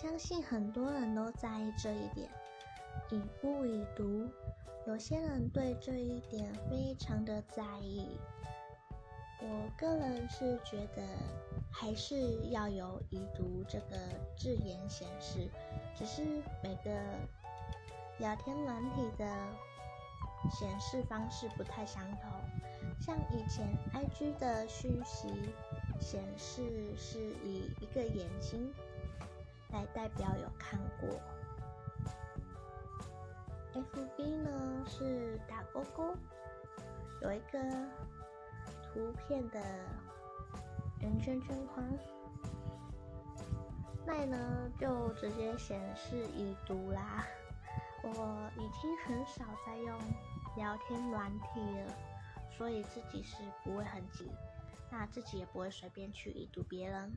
相信很多人都在意这一点，已不已读。有些人对这一点非常的在意。我个人是觉得还是要有已读这个字眼显示，只是每个聊天软体的显示方式不太相同。像以前 IG 的讯息显示是以一个眼睛来代表有看过，FB 呢是打勾勾，有一个图片的圆圈圈框。那呢就直接显示已读啦。我已经很少在用聊天软体了。所以自己是不会很急，那自己也不会随便去已读别人。